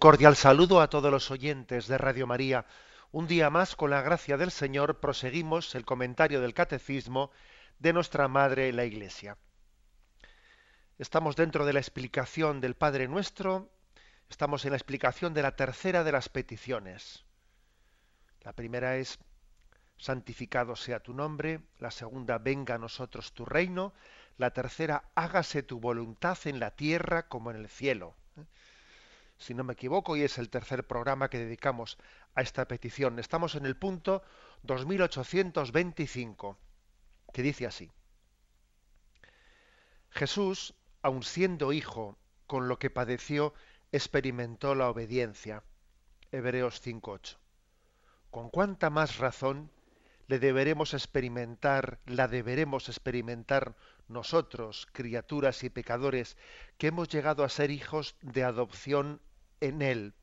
Cordial saludo a todos los oyentes de Radio María. Un día más, con la gracia del Señor, proseguimos el comentario del Catecismo de nuestra Madre la Iglesia. Estamos dentro de la explicación del Padre Nuestro, estamos en la explicación de la tercera de las peticiones. La primera es, santificado sea tu nombre, la segunda, venga a nosotros tu reino, la tercera, hágase tu voluntad en la tierra como en el cielo si no me equivoco, y es el tercer programa que dedicamos a esta petición. Estamos en el punto 2825, que dice así. Jesús, aun siendo hijo, con lo que padeció, experimentó la obediencia. Hebreos 5.8. Con cuánta más razón le deberemos experimentar, la deberemos experimentar nosotros, criaturas y pecadores, que hemos llegado a ser hijos de adopción en Él.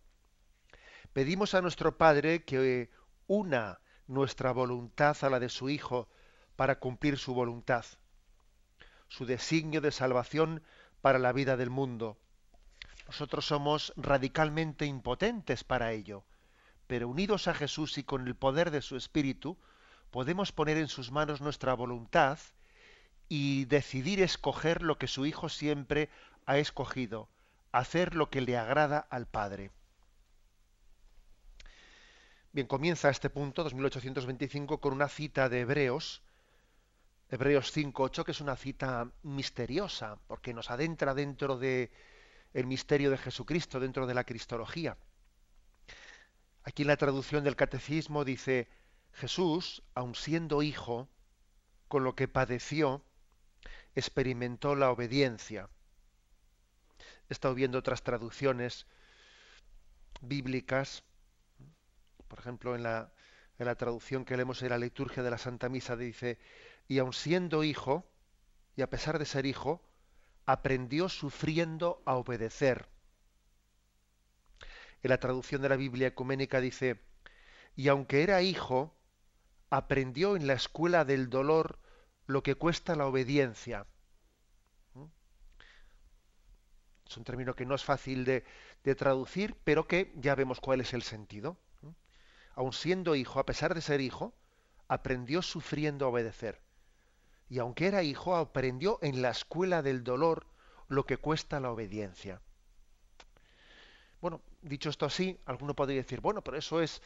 Pedimos a nuestro Padre que una nuestra voluntad a la de su Hijo para cumplir su voluntad, su designio de salvación para la vida del mundo. Nosotros somos radicalmente impotentes para ello, pero unidos a Jesús y con el poder de su Espíritu, podemos poner en sus manos nuestra voluntad y decidir escoger lo que su Hijo siempre ha escogido, hacer lo que le agrada al Padre. Bien, comienza este punto, 2825, con una cita de Hebreos, Hebreos 5.8, que es una cita misteriosa, porque nos adentra dentro de misterio de Jesucristo, dentro de la Cristología. Aquí en la traducción del Catecismo dice, Jesús, aun siendo hijo, con lo que padeció, experimentó la obediencia he estado viendo otras traducciones bíblicas, por ejemplo, en la, en la traducción que leemos en la liturgia de la Santa Misa dice, y aun siendo hijo, y a pesar de ser hijo, aprendió sufriendo a obedecer. En la traducción de la Biblia ecuménica dice, y aunque era hijo, aprendió en la escuela del dolor lo que cuesta la obediencia. Es un término que no es fácil de, traducir, pero que ya vemos cuál es el sentido. Aun siendo hijo, a pesar de ser hijo, aprendió sufriendo a obedecer. Y aunque era hijo, aprendió en la escuela del dolor lo que cuesta la obediencia. Bueno, dicho esto así, alguno podría decir, bueno, pero eso es,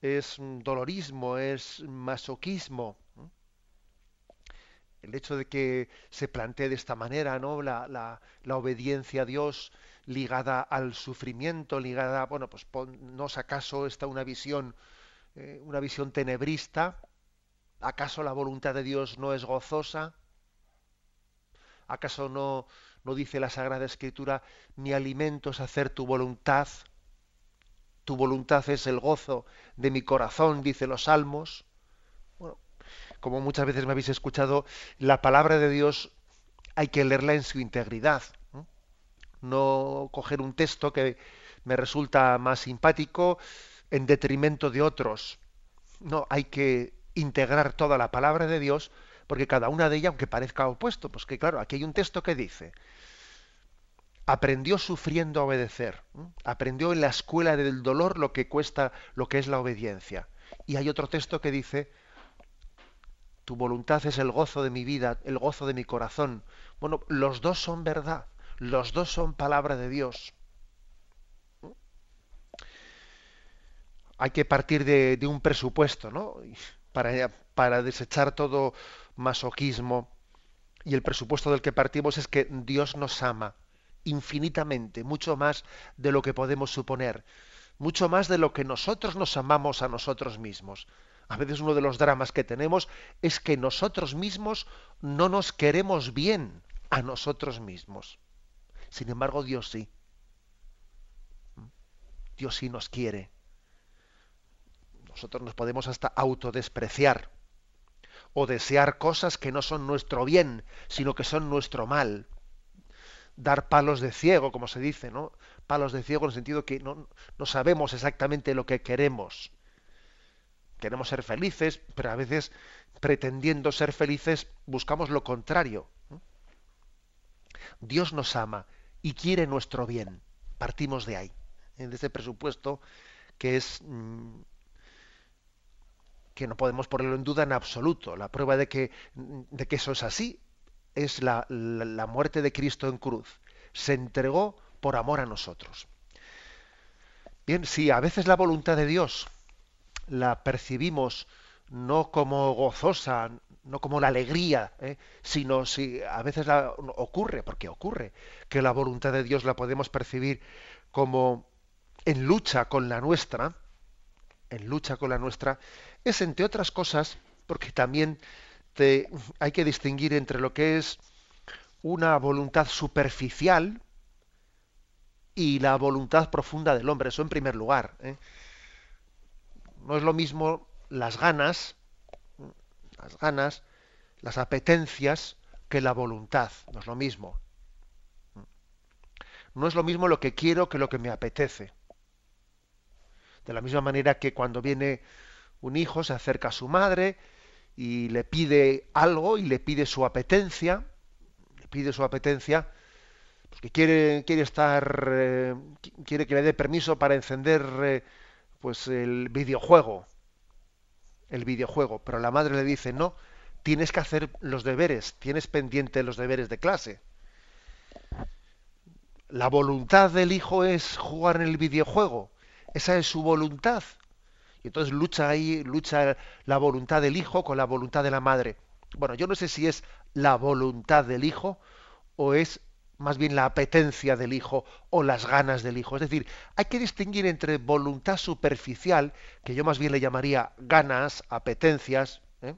es dolorismo, es masoquismo el hecho de que se plantee de esta manera ¿no? la, la, obediencia a Dios ligada al sufrimiento, ligada, bueno, pues no es acaso esta una visión, eh, una visión tenebrista, ¿acaso la voluntad de Dios no es gozosa? ¿Acaso no, no dice la Sagrada Escritura, mi alimento es hacer tu voluntad? Tu voluntad es el gozo de mi corazón, dice los salmos como muchas veces me habéis escuchado, la palabra de Dios hay que leerla en su integridad. No, coger un texto que me resulta más simpático en detrimento de otros. No, hay que integrar toda la palabra de Dios porque cada una de ellas, aunque parezca opuesto, pues que claro, aquí hay un texto que dice, aprendió sufriendo a obedecer, aprendió en la escuela del dolor lo que cuesta, lo que es la obediencia. Y hay otro texto que dice, tu voluntad es el gozo de mi vida, el gozo de mi corazón. Bueno, los dos son verdad, los dos son palabra de Dios. Hay que partir de, un presupuesto, ¿no? Para, para desechar todo masoquismo. Y el presupuesto del que partimos es que Dios nos ama infinitamente, mucho más de lo que podemos suponer, mucho más de lo que nosotros nos amamos a nosotros mismos. A veces uno de los dramas que tenemos es que nosotros mismos no nos queremos bien a nosotros mismos. Sin embargo, Dios sí. Dios sí nos quiere. Nosotros nos podemos hasta autodespreciar o desear cosas que no son nuestro bien, sino que son nuestro mal. Dar palos de ciego, como se dice, ¿no? Palos de ciego en el sentido que no, no sabemos exactamente lo que queremos. Queremos ser felices, pero a veces pretendiendo ser felices buscamos lo contrario. Dios nos ama y quiere nuestro bien. Partimos de ahí, ¿eh? de ese presupuesto que es mm, que no podemos ponerlo en duda en absoluto. La prueba de que, de que eso es así es la, la muerte de Cristo en cruz. Se entregó por amor a nosotros. Bien, si a veces la voluntad de Dios la percibimos no como gozosa, no como la alegría, ¿eh? sino si a veces la, ocurre, porque ocurre, que la voluntad de Dios la podemos percibir como en lucha con la nuestra, en lucha con la nuestra, es entre otras cosas, porque también te, hay que distinguir entre lo que es una voluntad superficial y la voluntad profunda del hombre, eso en primer lugar. ¿eh? No es lo mismo las ganas, las ganas, las apetencias, que la voluntad. No es lo mismo. No es lo mismo lo que quiero que lo que me apetece. De la misma manera que cuando viene un hijo, se acerca a su madre y le pide algo y le pide su apetencia, le pide su apetencia, porque quiere, quiere estar, eh, quiere que le dé permiso para encender eh, pues el videojuego el videojuego, pero la madre le dice, no, tienes que hacer los deberes, tienes pendiente los deberes de clase. La voluntad del hijo es jugar en el videojuego, esa es su voluntad. Y entonces lucha ahí, lucha la voluntad del hijo con la voluntad de la madre. Bueno, yo no sé si es la voluntad del hijo o es más bien la apetencia del hijo o las ganas del hijo. Es decir, hay que distinguir entre voluntad superficial, que yo más bien le llamaría ganas, apetencias, ¿eh?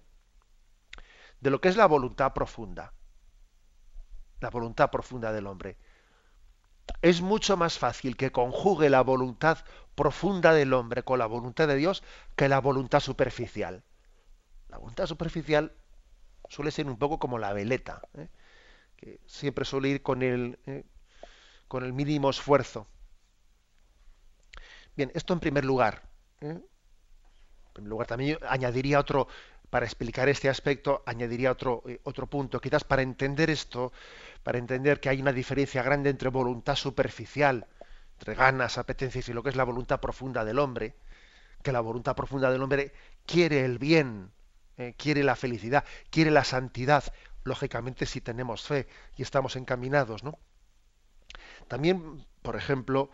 de lo que es la voluntad profunda. La voluntad profunda del hombre. Es mucho más fácil que conjugue la voluntad profunda del hombre con la voluntad de Dios que la voluntad superficial. La voluntad superficial suele ser un poco como la veleta. ¿eh? Que siempre suele ir con el, eh, con el mínimo esfuerzo. Bien, esto en primer lugar. ¿eh? En primer lugar, también añadiría otro, para explicar este aspecto, añadiría otro, eh, otro punto. Quizás para entender esto, para entender que hay una diferencia grande entre voluntad superficial, entre ganas, apetencias y lo que es la voluntad profunda del hombre, que la voluntad profunda del hombre quiere el bien, quiere la felicidad, quiere la santidad, lógicamente si tenemos fe y estamos encaminados, ¿no? También, por ejemplo,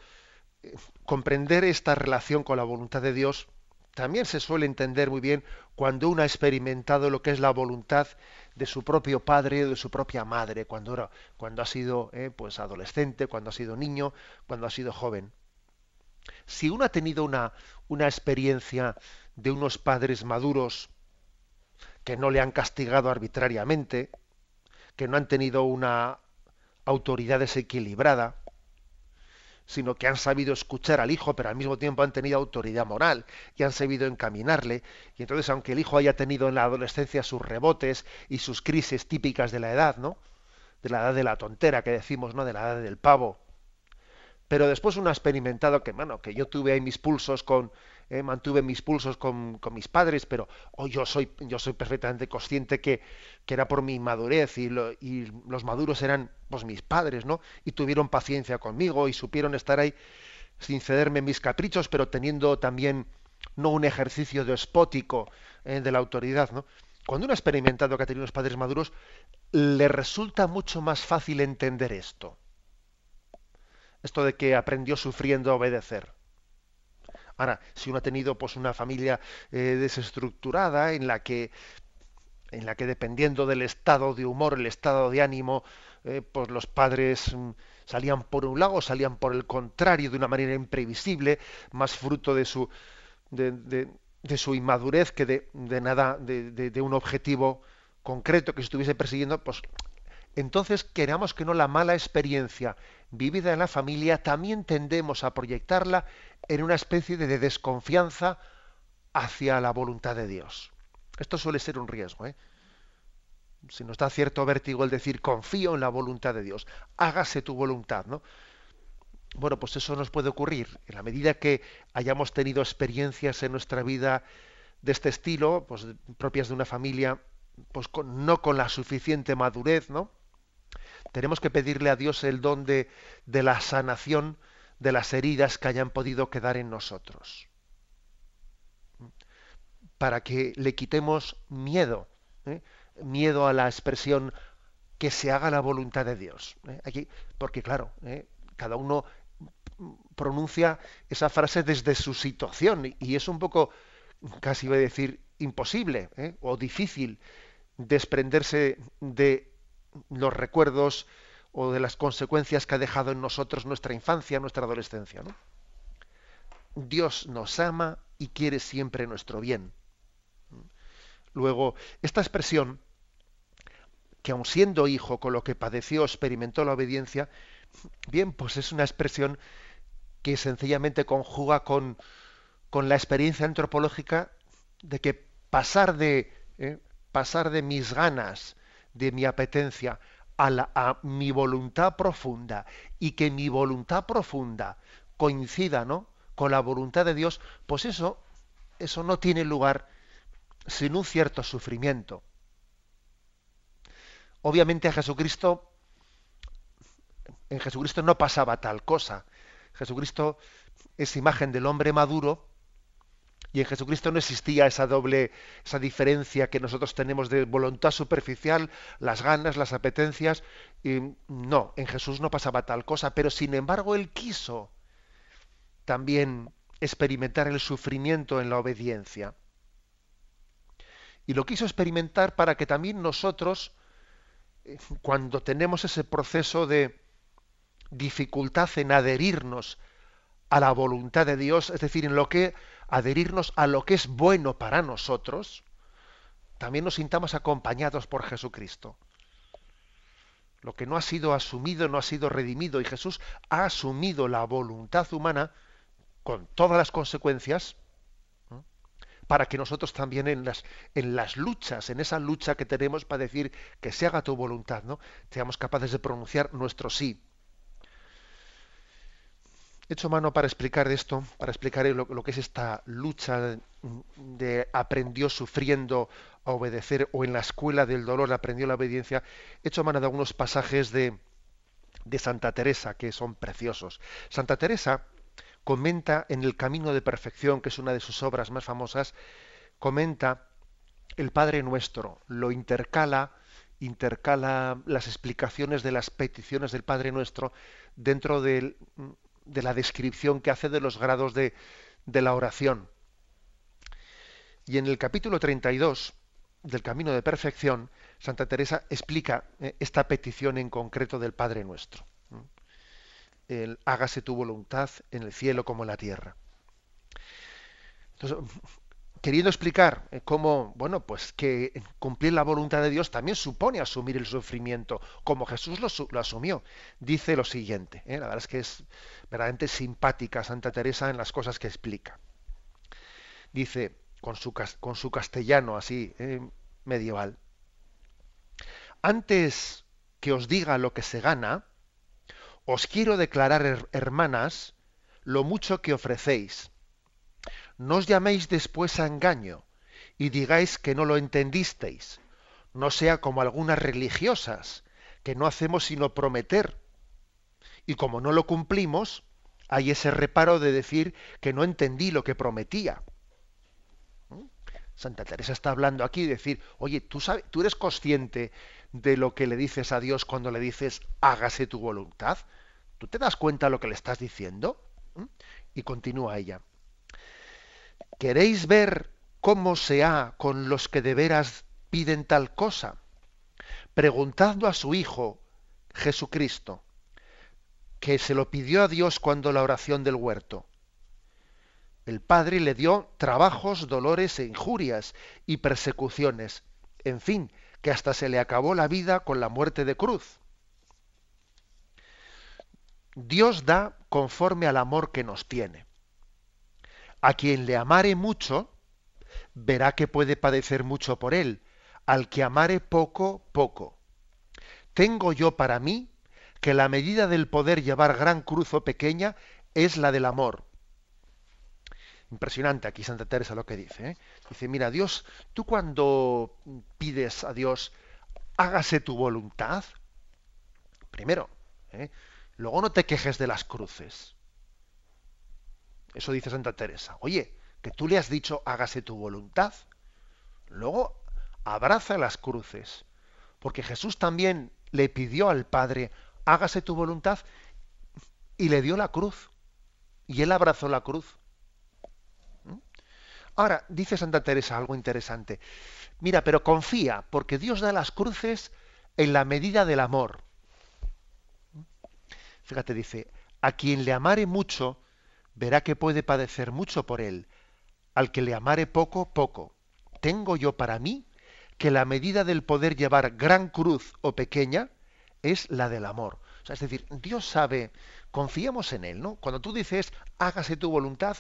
comprender esta relación con la voluntad de Dios también se suele entender muy bien cuando uno ha experimentado lo que es la voluntad de su propio padre o de su propia madre, cuando, era, cuando ha sido eh, pues adolescente, cuando ha sido niño, cuando ha sido joven. Si uno ha tenido una, una experiencia de unos padres maduros que no le han castigado arbitrariamente, que no han tenido una autoridad desequilibrada, sino que han sabido escuchar al hijo, pero al mismo tiempo han tenido autoridad moral y han sabido encaminarle. Y entonces, aunque el hijo haya tenido en la adolescencia sus rebotes y sus crisis típicas de la edad, ¿no? De la edad de la tontera que decimos, ¿no? De la edad del pavo. Pero después uno ha experimentado que, bueno, que yo tuve ahí mis pulsos con, eh, mantuve mis pulsos con, mis padres, pero hoy yo soy, yo soy perfectamente consciente que, que era por mi madurez y, y, los maduros eran pues mis padres, ¿no? Y tuvieron paciencia conmigo y supieron estar ahí sin cederme mis caprichos, pero teniendo también no un ejercicio despótico eh, de la autoridad, ¿no? Cuando uno ha experimentado que ha tenido unos padres maduros, le resulta mucho más fácil entender esto. Esto de que aprendió sufriendo a obedecer. Ahora, si uno ha tenido pues una familia eh, desestructurada en la que en la que dependiendo del estado de humor, el estado de ánimo, eh, pues los padres mm, salían por un lado, salían por el contrario de una manera imprevisible, más fruto de su de, de, su inmadurez que de, de nada, de, un objetivo concreto que estuviese persiguiendo, pues entonces queramos que no la mala experiencia vivida en la familia también tendemos a proyectarla en una especie de desconfianza hacia la voluntad de Dios. Esto suele ser un riesgo. ¿eh? Si nos da cierto vértigo el decir confío en la voluntad de Dios, hágase tu voluntad, ¿no? Bueno, pues eso nos puede ocurrir en la medida que hayamos tenido experiencias en nuestra vida de este estilo, pues propias de una familia, pues no con la suficiente madurez, ¿no? Tenemos que pedirle a Dios el don de, la sanación de las heridas que hayan podido quedar en nosotros. Para que le quitemos miedo, ¿eh? miedo a la expresión que se haga la voluntad de Dios. ¿eh? Porque claro, ¿eh? cada uno pronuncia esa frase desde su situación y es un poco, casi voy a decir, imposible o difícil desprenderse de los recuerdos o de las consecuencias que ha dejado en nosotros nuestra infancia, nuestra adolescencia. Dios nos ama y quiere siempre nuestro bien. Luego, esta expresión, que aun siendo hijo, con lo que padeció, experimentó la obediencia, bien, pues es una expresión que sencillamente conjuga con, con la experiencia antropológica de que pasar de, eh, pasar de mis ganas, de mi apetencia a, mi voluntad profunda y que mi voluntad profunda coincida ¿no? con la voluntad de Dios, pues eso, eso no tiene lugar sin un cierto sufrimiento. Obviamente a Jesucristo, en Jesucristo no pasaba tal cosa. Jesucristo es imagen del hombre maduro y en Jesucristo no existía esa doble, esa diferencia que nosotros tenemos de voluntad superficial, las ganas, las apetencias. Y no, en Jesús no pasaba tal cosa, pero sin embargo él quiso también experimentar el sufrimiento en la obediencia. Y lo quiso experimentar para que también nosotros, eh, cuando tenemos ese proceso de dificultad en adherirnos a la voluntad de Dios, es decir, en lo que adherirnos a lo que es bueno para nosotros, también nos sintamos acompañados por Jesucristo. Lo que no ha sido asumido no ha sido redimido y Jesús ha asumido la voluntad humana con todas las consecuencias para que nosotros también en las, en las luchas, en esa lucha que tenemos para decir que se haga tu voluntad, ¿no? seamos capaces de pronunciar nuestro sí hecho mano para explicar esto, para explicar lo, que es esta lucha de, aprendió sufriendo a obedecer o en la escuela del dolor aprendió la obediencia. He hecho mano de algunos pasajes de, de Santa Teresa que son preciosos. Santa Teresa comenta en El Camino de Perfección, que es una de sus obras más famosas, comenta el Padre Nuestro, lo intercala, intercala las explicaciones de las peticiones del Padre Nuestro dentro del, de la descripción que hace de los grados de, la oración. Y en el capítulo 32 del Camino de Perfección, Santa Teresa explica eh, esta petición en concreto del Padre Nuestro. Hágase tu voluntad en el cielo como en la tierra. Queriendo explicar eh, cómo, bueno, pues que cumplir la voluntad de Dios también supone asumir el sufrimiento, como Jesús lo, asumió. Dice lo siguiente, ¿eh? la verdad es que es verdaderamente simpática Santa Teresa en las cosas que explica. Dice, con su, castellano así, ¿eh? medieval, antes que os diga lo que se gana, os quiero declarar, hermanas, lo mucho que ofrecéis no os llaméis después a engaño y digáis que no lo entendisteis, no sea como algunas religiosas, que no hacemos sino prometer. Y como no lo cumplimos, hay ese reparo de decir que no entendí lo que prometía. ¿Mm? Santa Teresa está hablando aquí de decir, oye, ¿tú, sabes, tú eres consciente de lo que le dices a Dios cuando le dices, hágase tu voluntad. ¿Tú te das cuenta de lo que le estás diciendo? ¿Mm? Y continúa ella. ¿Queréis ver cómo se ha con los que de veras piden tal cosa? Preguntando a su Hijo, Jesucristo, que se lo pidió a Dios cuando la oración del huerto. El Padre le dio trabajos, dolores e injurias y persecuciones, en fin, que hasta se le acabó la vida con la muerte de cruz. Dios da conforme al amor que nos tiene. A quien le amare mucho, verá que puede padecer mucho por él. Al que amare poco, poco. Tengo yo para mí que la medida del poder llevar gran cruz o pequeña es la del amor. Impresionante aquí Santa Teresa lo que dice. ¿eh? Dice, mira, Dios, tú cuando pides a Dios, hágase tu voluntad, primero, ¿eh? luego no te quejes de las cruces. Eso dice Santa Teresa. Oye, que tú le has dicho, hágase tu voluntad. Luego, abraza las cruces. Porque Jesús también le pidió al Padre, hágase tu voluntad, y le dio la cruz. Y él abrazó la cruz. Ahora, dice Santa Teresa algo interesante. Mira, pero confía, porque Dios da las cruces en la medida del amor. Fíjate, dice, a quien le amare mucho, verá que puede padecer mucho por él. Al que le amare poco, poco. Tengo yo para mí que la medida del poder llevar gran cruz o pequeña es la del amor. O sea, es decir, Dios sabe, confiemos en Él, ¿no? Cuando tú dices, hágase tu voluntad,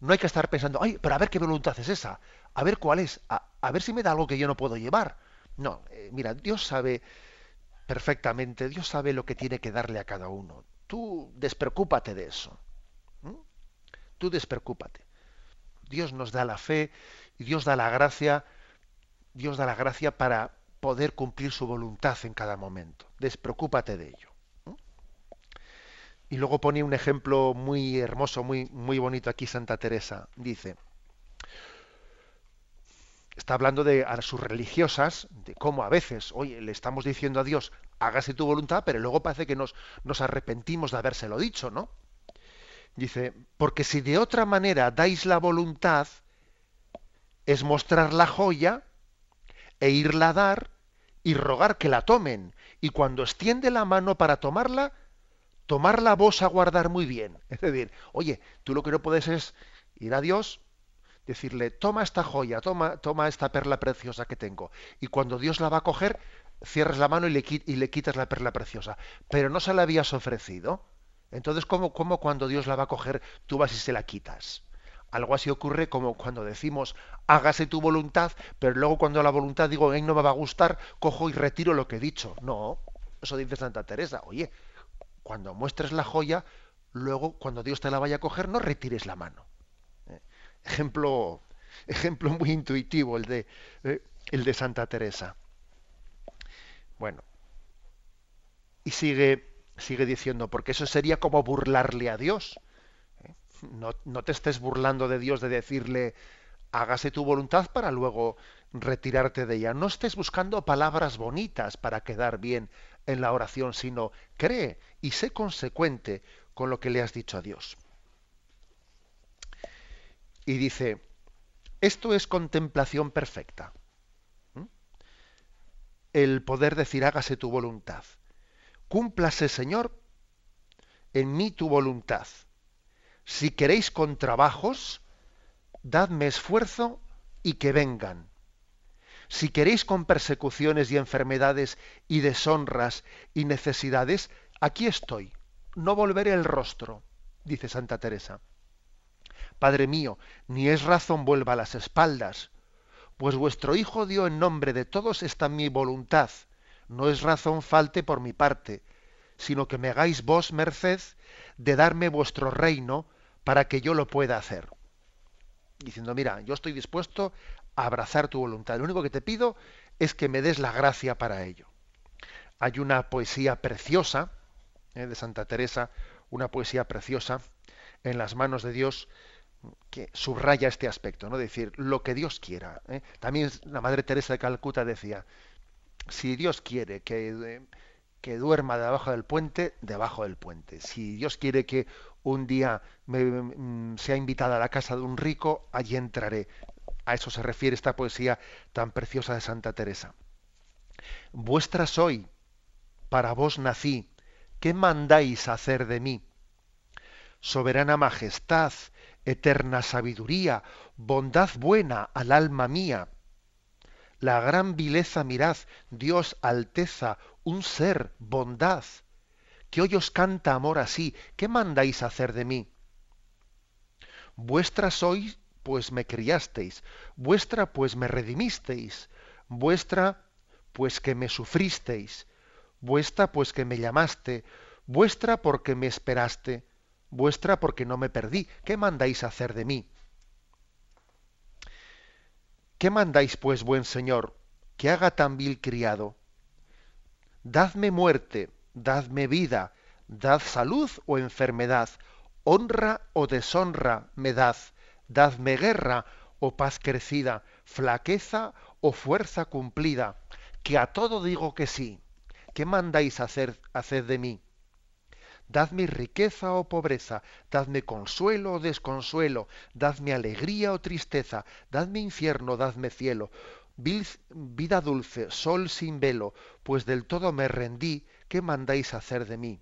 no hay que estar pensando, ay, pero a ver qué voluntad es esa, a ver cuál es, a, ver si me da algo que yo no puedo llevar. No, eh, mira, Dios sabe perfectamente, Dios sabe lo que tiene que darle a cada uno. Tú despreocúpate de eso. Tú despreocúpate. Dios nos da la fe y Dios da la gracia, Dios da la gracia para poder cumplir su voluntad en cada momento. Despreocúpate de ello. Y luego pone un ejemplo muy hermoso, muy, muy bonito aquí Santa Teresa. Dice, está hablando de a sus religiosas, de cómo a veces, oye, le estamos diciendo a Dios, hágase tu voluntad, pero luego parece que nos, nos arrepentimos de habérselo dicho, ¿no? Dice, porque si de otra manera dais la voluntad, es mostrar la joya e irla a dar y rogar que la tomen. Y cuando extiende la mano para tomarla, tomarla vos a guardar muy bien. Es decir, oye, tú lo que no puedes es ir a Dios, decirle, toma esta joya, toma, toma esta perla preciosa que tengo. Y cuando Dios la va a coger, cierras la mano y le, y le quitas la perla preciosa. Pero no se la habías ofrecido. Entonces, ¿cómo, ¿cómo cuando Dios la va a coger, tú vas y se la quitas? Algo así ocurre como cuando decimos, hágase tu voluntad, pero luego cuando la voluntad digo, no me va a gustar, cojo y retiro lo que he dicho. No, eso dice Santa Teresa. Oye, cuando muestres la joya, luego cuando Dios te la vaya a coger, no retires la mano. ¿Eh? Ejemplo, ejemplo muy intuitivo el de, eh, el de Santa Teresa. Bueno, y sigue, sigue diciendo, porque eso sería como burlarle a Dios. No, no te estés burlando de Dios de decirle, hágase tu voluntad para luego retirarte de ella. No estés buscando palabras bonitas para quedar bien en la oración, sino cree y sé consecuente con lo que le has dicho a Dios. Y dice, esto es contemplación perfecta. ¿Mm? El poder decir, hágase tu voluntad. Cúmplase, Señor, en mí tu voluntad si queréis con trabajos, dadme esfuerzo y que vengan. Si queréis con persecuciones y enfermedades y deshonras y necesidades, aquí estoy. No volveré el rostro, dice Santa Teresa. Padre mío, ni es razón vuelva las espaldas, pues vuestro Hijo dio en nombre de todos esta mi voluntad. No es razón falte por mi parte, sino que me hagáis vos merced de darme vuestro reino, para que yo lo pueda hacer. Diciendo, mira, yo estoy dispuesto a abrazar tu voluntad. Lo único que te pido es que me des la gracia para ello. Hay una poesía preciosa eh, de Santa Teresa, una poesía preciosa en las manos de Dios que subraya este aspecto, ¿no? decir, lo que Dios quiera. ¿eh? También la Madre Teresa de Calcuta decía, si Dios quiere que, eh, que duerma debajo del puente, debajo del puente. Si Dios quiere que un día me, mm, sea invitada a la casa de un rico, allí entraré. A eso se refiere esta poesía tan preciosa de Santa Teresa. Vuestra soy, para vos nací, ¿qué mandáis hacer de mí? Soberana majestad, eterna sabiduría, bondad buena al alma mía. La gran vileza mirad, Dios, alteza, un ser, bondad, que hoy os canta amor así, ¿qué mandáis hacer de mí? Vuestra sois, pues me criasteis, vuestra, pues me redimisteis, vuestra, pues que me sufristeis, vuestra, pues que me llamaste, vuestra, porque me esperaste, vuestra, porque no me perdí, ¿qué mandáis hacer de mí? ¿Qué mandáis, pues, buen señor, que haga tan vil criado? Dadme muerte, dadme vida, dad salud o enfermedad, honra o deshonra me dad, dadme guerra o paz crecida, flaqueza o fuerza cumplida, que a todo digo que sí. ¿Qué mandáis hacer, hacer de mí? Dadme riqueza o pobreza, dadme consuelo o desconsuelo, dadme alegría o tristeza, dadme infierno, dadme cielo, vida dulce, sol sin velo, pues del todo me rendí, ¿qué mandáis hacer de mí?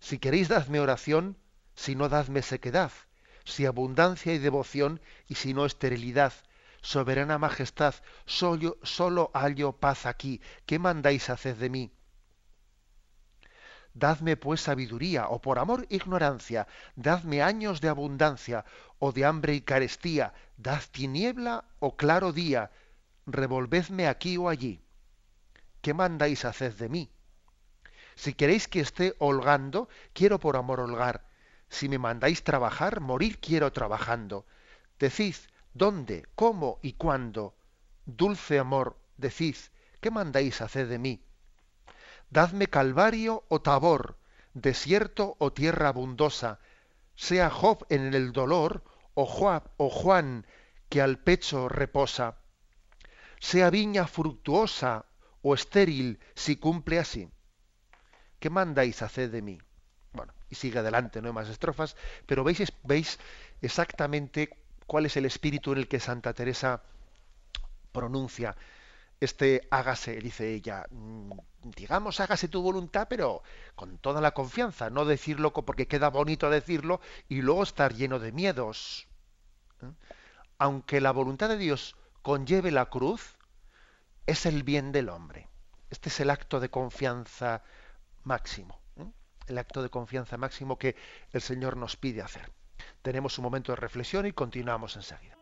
Si queréis dadme oración, si no dadme sequedad, si abundancia y devoción, y si no esterilidad, soberana majestad, solo, solo hallo paz aquí, ¿qué mandáis hacer de mí? Dadme pues sabiduría, o por amor ignorancia, dadme años de abundancia, o de hambre y carestía, dad tiniebla o claro día, revolvedme aquí o allí. ¿Qué mandáis hacer de mí? Si queréis que esté holgando, quiero por amor holgar. Si me mandáis trabajar, morir quiero trabajando. Decid, ¿dónde, cómo y cuándo? Dulce amor, decid, ¿qué mandáis hacer de mí? Dadme calvario o tabor, desierto o tierra abundosa, sea Job en el dolor o o Juan que al pecho reposa, sea viña fructuosa o estéril si cumple así. ¿Qué mandáis hacer de mí? Bueno, y sigue adelante, no hay más estrofas, pero veis, veis exactamente cuál es el espíritu en el que Santa Teresa pronuncia este hágase, dice ella, mm, digamos hágase tu voluntad, pero con toda la confianza, no decirlo porque queda bonito decirlo y luego estar lleno de miedos. ¿eh? Aunque la voluntad de Dios conlleve la cruz, es el bien del hombre. Este es el acto de confianza máximo, ¿eh? el acto de confianza máximo que el Señor nos pide hacer. Tenemos un momento de reflexión y continuamos enseguida.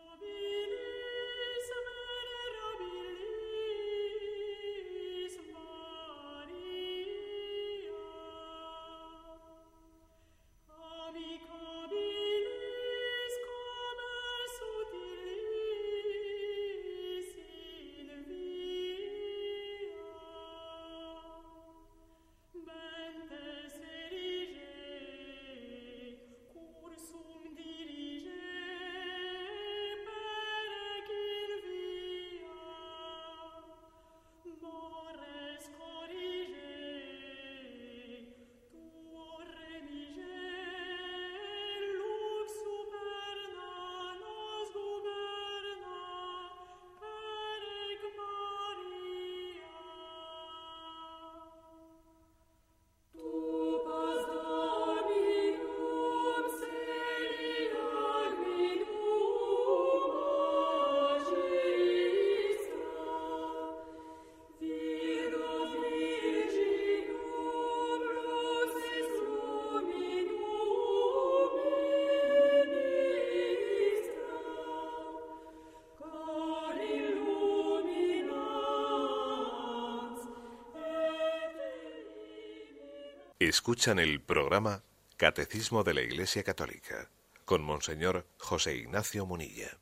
Escuchan el programa Catecismo de la Iglesia Católica con Monseñor José Ignacio Munilla.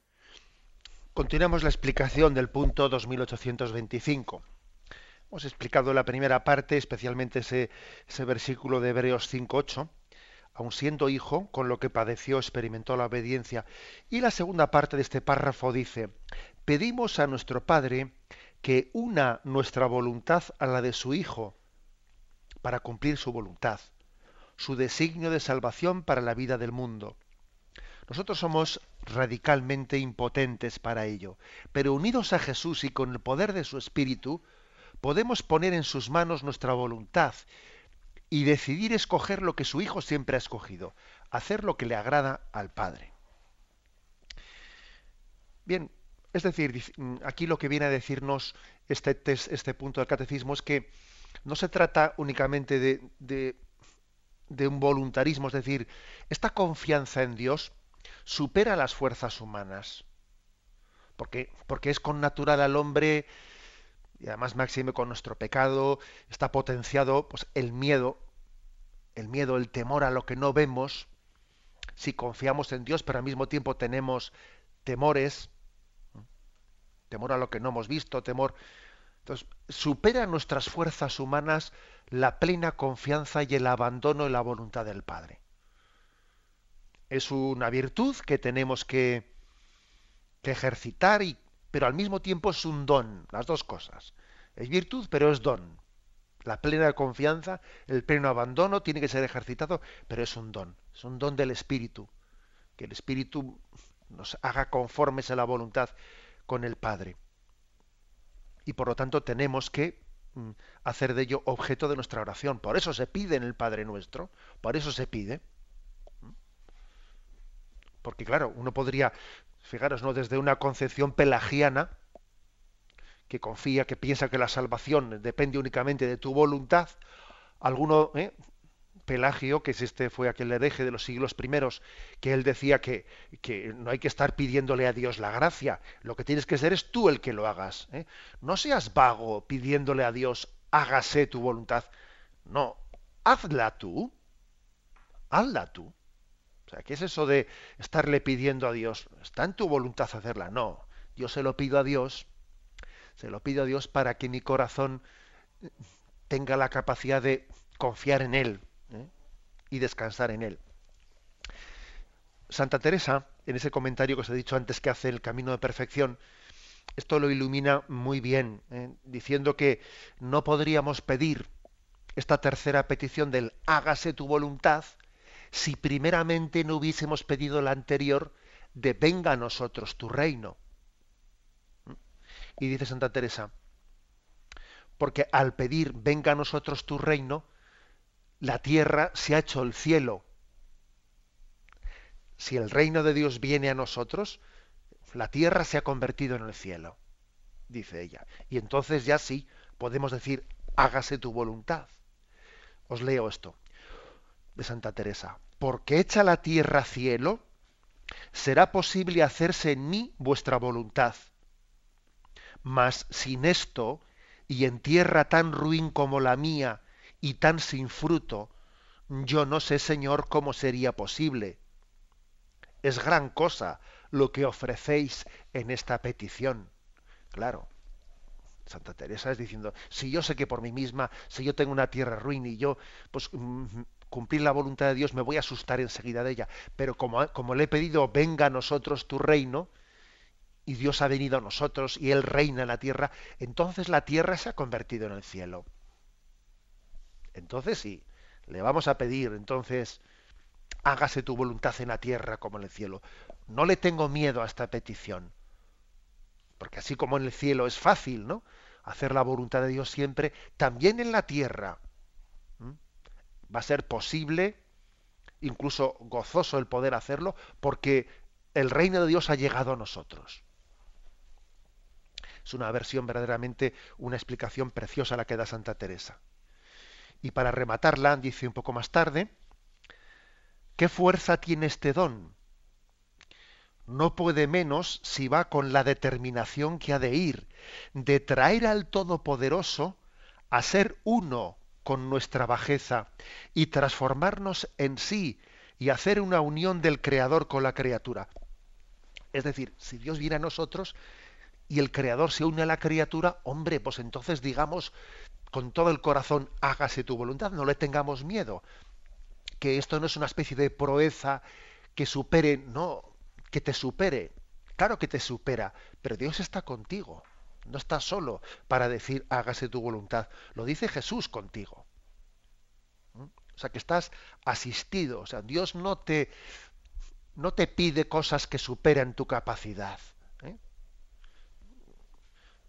Continuamos la explicación del punto 2825. Hemos explicado la primera parte, especialmente ese, ese versículo de Hebreos 5.8, aun siendo hijo, con lo que padeció, experimentó la obediencia. Y la segunda parte de este párrafo dice, pedimos a nuestro Padre que una nuestra voluntad a la de su Hijo, para cumplir su voluntad, su designio de salvación para la vida del mundo. Nosotros somos radicalmente impotentes para ello, pero unidos a Jesús y con el poder de su Espíritu, podemos poner en sus manos nuestra voluntad y decidir escoger lo que su Hijo siempre ha escogido, hacer lo que le agrada al Padre. Bien, Es decir, mm, aquí lo que viene a decirnos este, este punto del catecismo es que no se trata únicamente de, un voluntarismo, es decir, esta confianza en Dios supera las fuerzas humanas. Porque, porque es con natural al hombre, y además máxime con nuestro pecado, está potenciado pues, el miedo, el miedo, el temor a lo que no vemos, si confiamos en Dios, pero al mismo tiempo tenemos temores, temor a lo que no hemos visto, temor. Entonces, supera nuestras fuerzas humanas la plena confianza y el abandono en la voluntad del Padre. Es una virtud que tenemos que, que ejercitar, y, pero al mismo tiempo es un don, las dos cosas. Es virtud, pero es don. La plena confianza, el pleno abandono tiene que ser ejercitado, pero es un don, es un don del Espíritu. Que el Espíritu nos haga conformes a la voluntad con el Padre. Y por lo tanto tenemos que mm, hacer de ello objeto de nuestra oración. Por eso se pide en el Padre nuestro, por eso se pide. Porque claro, uno podría, fijaros, ¿no? desde una concepción pelagiana, que confía, que piensa que la salvación depende únicamente de tu voluntad, alguno, ¿eh? Pelagio, que es este, fue aquel hereje de los siglos primeros, que él decía que, no hay que estar pidiéndole a Dios la gracia, lo que tienes que ser es tú el que lo hagas. ¿eh? No seas vago pidiéndole a Dios, hágase tu voluntad. No, hazla tú, hazla tú. O sea, ¿qué es eso de estarle pidiendo a Dios? ¿Está en tu voluntad hacerla? No, yo se lo pido a Dios, se lo pido a Dios para que mi corazón tenga la capacidad de confiar en Él. Y descansar en él. Santa Teresa, en ese comentario que os he dicho antes que hace el camino de perfección, esto lo ilumina muy bien, ¿eh? diciendo que no podríamos pedir esta tercera petición del hágase tu voluntad si primeramente no hubiésemos pedido la anterior de venga a nosotros tu reino. Y dice Santa Teresa, porque al pedir venga a nosotros tu reino, la tierra se ha hecho el cielo. Si el reino de Dios viene a nosotros, la tierra se ha convertido en el cielo, dice ella. Y entonces ya sí podemos decir, hágase tu voluntad. Os leo esto de Santa Teresa. Porque hecha la tierra cielo, será posible hacerse en mí vuestra voluntad. Mas sin esto, y en tierra tan ruin como la mía, y tan sin fruto, yo no sé, Señor, cómo sería posible. Es gran cosa lo que ofrecéis en esta petición. Claro, Santa Teresa es diciendo, si yo sé que por mí misma, si yo tengo una tierra ruin y yo, pues mm, cumplir la voluntad de Dios, me voy a asustar enseguida de ella. Pero como, como le he pedido, venga a nosotros tu reino, y Dios ha venido a nosotros y Él reina en la tierra, entonces la tierra se ha convertido en el cielo. Entonces sí, le vamos a pedir, entonces, hágase tu voluntad en la tierra como en el cielo. No le tengo miedo a esta petición, porque así como en el cielo es fácil, ¿no? Hacer la voluntad de Dios siempre, también en la tierra va a ser posible, incluso gozoso el poder hacerlo, porque el reino de Dios ha llegado a nosotros. Es una versión verdaderamente, una explicación preciosa la que da Santa Teresa. Y para rematarla, dice un poco más tarde, ¿qué fuerza tiene este don? No puede menos si va con la determinación que ha de ir, de traer al Todopoderoso a ser uno con nuestra bajeza y transformarnos en sí y hacer una unión del Creador con la criatura. Es decir, si Dios viene a nosotros y el Creador se une a la criatura, hombre, pues entonces digamos con todo el corazón, hágase tu voluntad, no le tengamos miedo. Que esto no es una especie de proeza que supere, no, que te supere. Claro que te supera, pero Dios está contigo. No está solo para decir hágase tu voluntad. Lo dice Jesús contigo. ¿Mm? O sea que estás asistido. O sea, Dios no te, no te pide cosas que superen tu capacidad. ¿eh?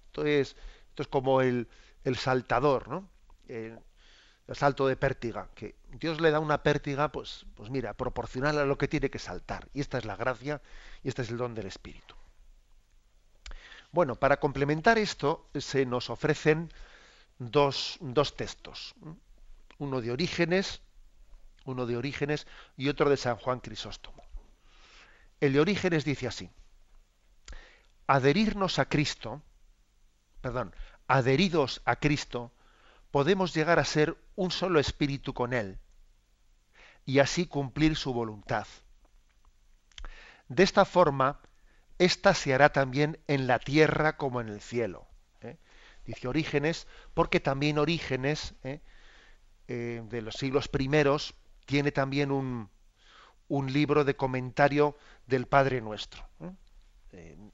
Esto, es, esto es como el, el saltador, ¿no? el salto de pértiga, que Dios le da una pértiga, pues, pues mira, proporcional a lo que tiene que saltar. Y esta es la gracia y este es el don del Espíritu. Bueno, para complementar esto se nos ofrecen dos, dos textos. Uno de Orígenes, uno de Orígenes y otro de San Juan Crisóstomo. El de Orígenes dice así: adherirnos a Cristo, perdón, adheridos a Cristo, podemos llegar a ser un solo espíritu con Él y así cumplir su voluntad. De esta forma, ésta se hará también en la tierra como en el cielo. ¿eh? Dice Orígenes, porque también Orígenes, ¿eh? Eh, de los siglos primeros, tiene también un, un libro de comentario del Padre Nuestro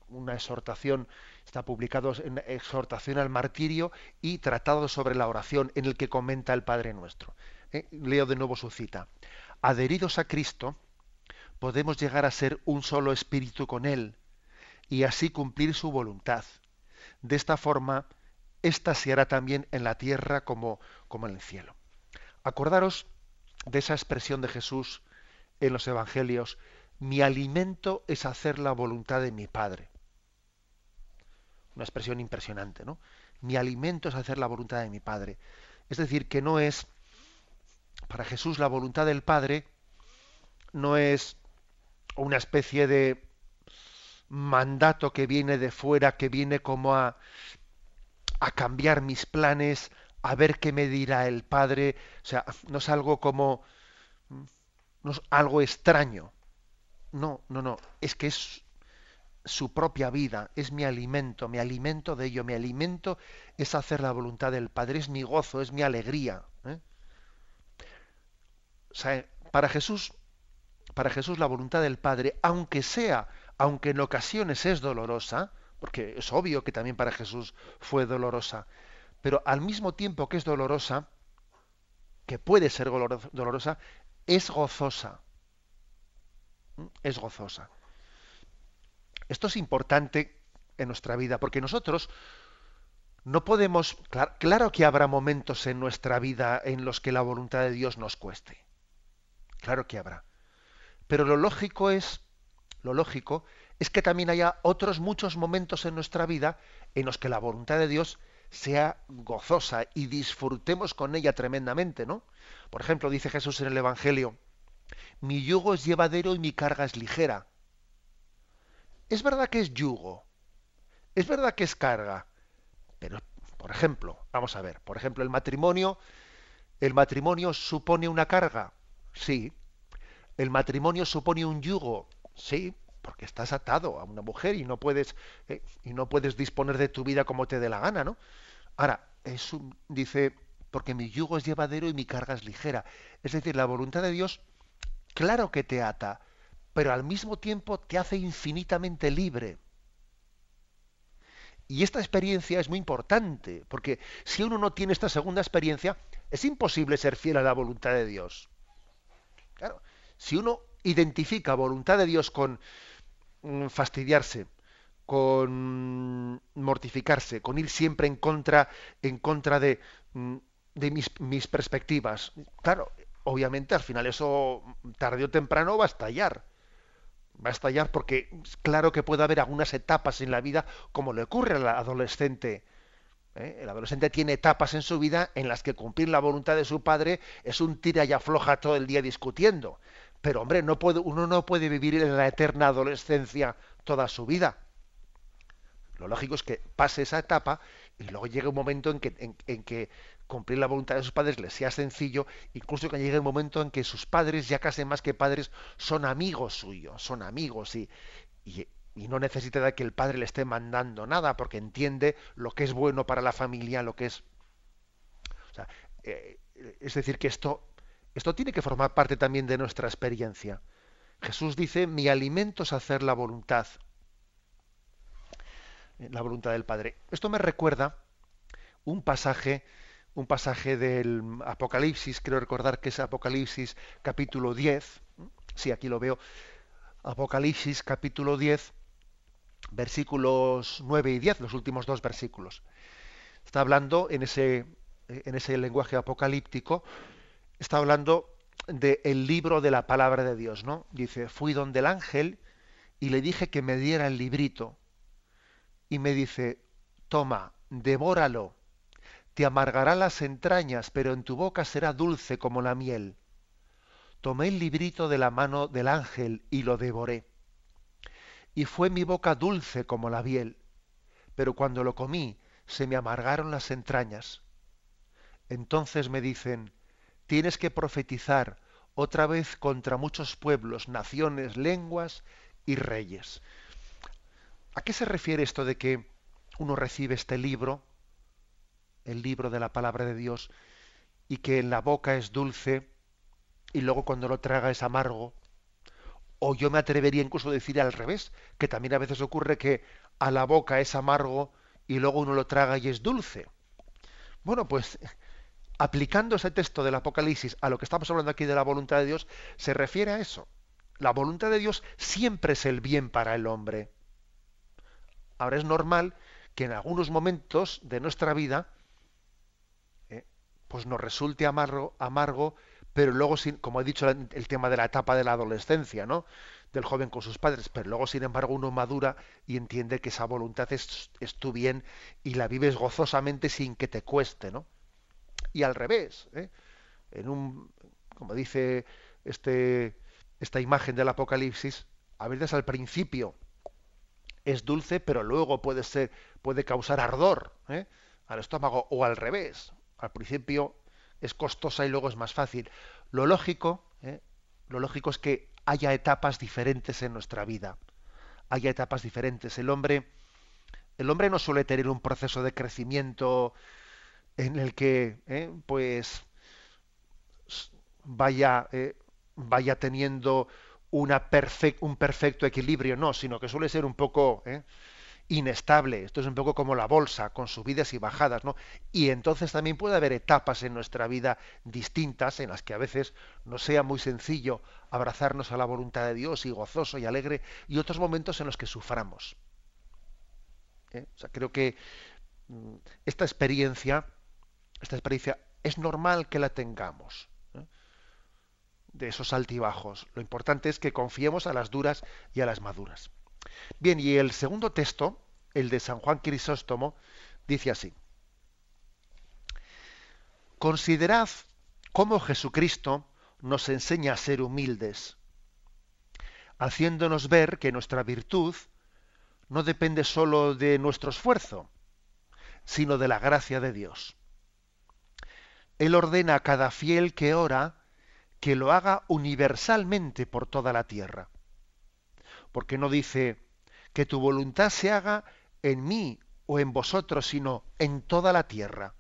una exhortación, está publicado en Exhortación al Martirio y Tratado sobre la Oración, en el que comenta el Padre Nuestro. Eh, leo de nuevo su cita. Adheridos a Cristo, podemos llegar a ser un solo espíritu con Él y así cumplir su voluntad. De esta forma, ésta se hará también en la tierra como, como en el cielo. Acordaros de esa expresión de Jesús en los Evangelios, mi alimento es hacer la voluntad de mi Padre. Una expresión impresionante, ¿no? Mi alimento es hacer la voluntad de mi Padre. Es decir, que no es, para Jesús la voluntad del Padre no es una especie de mandato que viene de fuera, que viene como a, a cambiar mis planes, a ver qué me dirá el Padre. O sea, no es algo como, no es algo extraño, no, no, no, es que es su propia vida, es mi alimento, me alimento de ello, mi alimento es hacer la voluntad del Padre, es mi gozo, es mi alegría. ¿eh? O sea, para Jesús, para Jesús la voluntad del Padre, aunque sea, aunque en ocasiones es dolorosa, porque es obvio que también para Jesús fue dolorosa, pero al mismo tiempo que es dolorosa, que puede ser dolorosa, es gozosa es gozosa. Esto es importante en nuestra vida, porque nosotros no podemos, claro, que habrá momentos en nuestra vida en los que la voluntad de Dios nos cueste. Claro que habrá. Pero lo lógico es, lo lógico es que también haya otros muchos momentos en nuestra vida en los que la voluntad de Dios sea gozosa y disfrutemos con ella tremendamente, ¿no? Por ejemplo, dice Jesús en el Evangelio, mi yugo es llevadero y mi carga es ligera. Es verdad que es yugo, es verdad que es carga, pero, por ejemplo, vamos a ver, por ejemplo, el matrimonio, el matrimonio supone una carga, sí. El matrimonio supone un yugo, sí, porque estás atado a una mujer y no puedes eh, y no puedes disponer de tu vida como te dé la gana, ¿no? Ahora, es dice, porque mi yugo es llevadero y mi carga es ligera. Es decir, la voluntad de Dios claro que te ata, pero al mismo tiempo te hace infinitamente libre. Y esta experiencia es muy importante, porque si uno no tiene esta segunda experiencia, es imposible ser fiel a la voluntad de Dios. Claro, si uno identifica voluntad de Dios con mm, fastidiarse, con mortificarse, con ir siempre en contra, de, mm, mis perspectivas, claro, obviamente al final eso tarde o temprano va a estallar. Va a estallar porque claro que puede haber algunas etapas en la vida, como le ocurre al adolescente. ¿eh? El adolescente tiene etapas en su vida en las que cumplir la voluntad de su padre es un tira y afloja todo el día discutiendo. Pero hombre, no uno no puede vivir en la eterna adolescencia toda su vida. Lo lógico es que pase esa etapa y luego llegue un momento en que cumplir la voluntad de sus padres les sea sencillo, incluso que llegue el momento en que sus padres, ya casi más que padres, son amigos suyos, son amigos y, y, no necesita que el padre le esté mandando nada, porque entiende lo que es bueno para la familia, lo que es... Eh, es decir, que esto, esto tiene que formar parte también de nuestra experiencia. Jesús dice, mi alimento es hacer la voluntad, la voluntad del Padre. Esto me recuerda un pasaje un pasaje del Apocalipsis, creo recordar que es Apocalipsis capítulo 10, sí, aquí lo veo, Apocalipsis capítulo 10, versículos 9 y 10, los últimos dos versículos. Está hablando en ese, en ese lenguaje apocalíptico, está hablando del libro de la palabra de Dios, ¿no? Dice, fui donde el ángel y le dije que me diera el librito y me dice, toma, devóralo, te amargará las entrañas, pero en tu boca será dulce como la miel. Tomé el librito de la mano del ángel y lo devoré. Y fue mi boca dulce como la miel, pero cuando lo comí se me amargaron las entrañas. Entonces me dicen, tienes que profetizar otra vez contra muchos pueblos, naciones, lenguas y reyes. ¿A qué se refiere esto de que uno recibe este libro, el libro de la palabra de Dios, y que en la boca es dulce y luego cuando lo traga es amargo? O yo me atrevería incluso a decir al revés, que también a veces ocurre que a la boca es amargo y luego uno lo traga y es dulce. Bueno, pues aplicando ese texto del Apocalipsis a lo que estamos hablando aquí de la voluntad de Dios, se refiere a eso. La voluntad de Dios siempre es el bien para el hombre. Ahora es normal que en algunos momentos de nuestra vida pues nos resulte amargo, amargo, pero luego, sin, como he dicho, el tema de la etapa de la adolescencia, ¿no? del joven con sus padres, pero luego, sin embargo, uno madura y entiende que esa voluntad es, es tu bien y la vives gozosamente sin que te cueste, ¿no? y al revés. ¿eh? En un, como dice este, esta imagen del Apocalipsis, a veces al principio es dulce, pero luego puede ser, puede causar ardor ¿eh? al estómago, o al revés. Al principio es costosa y luego es más fácil. Lo lógico, ¿eh? lo lógico es que haya etapas diferentes en nuestra vida. Haya etapas diferentes. El hombre, el hombre no suele tener un proceso de crecimiento en el que eh, pues vaya, eh, vaya teniendo un perfecto equilibrio, no, sino que suele ser un poco inestable. Esto es un poco como la bolsa, con subidas y bajadas, ¿no? Y entonces también puede haber etapas en nuestra vida distintas en las que a veces no sea muy sencillo abrazarnos a la voluntad de Dios y gozoso y alegre, y otros momentos en los que suframos. Sea, creo que mm, esta experiencia esta experiencia es normal que la tengamos. ¿eh? De esos altibajos. Lo importante es que confiemos a las duras y a las maduras. Bien, y el segundo texto, el de San Juan Crisóstomo, dice así. Considerad cómo Jesucristo nos enseña a ser humildes, haciéndonos ver que nuestra virtud no depende sólo de nuestro esfuerzo, sino de la gracia de Dios. Él ordena a cada fiel que ora que lo haga universalmente por toda la tierra. Porque no dice que tu voluntad se haga en mí o en vosotros, sino en toda la tierra.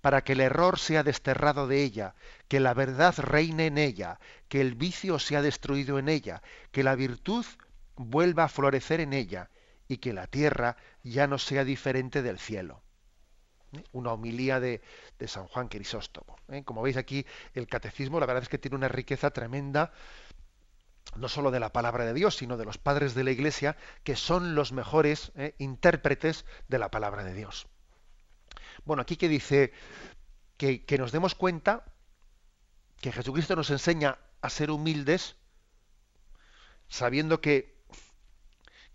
Para que el error sea desterrado de ella, que la verdad reine en ella, que el vicio sea destruido en ella, que la virtud vuelva a florecer en ella y que la tierra ya no sea diferente del cielo una homilía de, San Juan Crisóstomo. ¿eh? Como veis aquí, el catecismo, la verdad es que tiene una riqueza tremenda, no solo de la palabra de Dios, sino de los padres de la Iglesia, que son los mejores ¿eh? intérpretes de la palabra de Dios. Bueno, aquí que dice que, que nos demos cuenta que Jesucristo nos enseña a ser humildes, sabiendo que,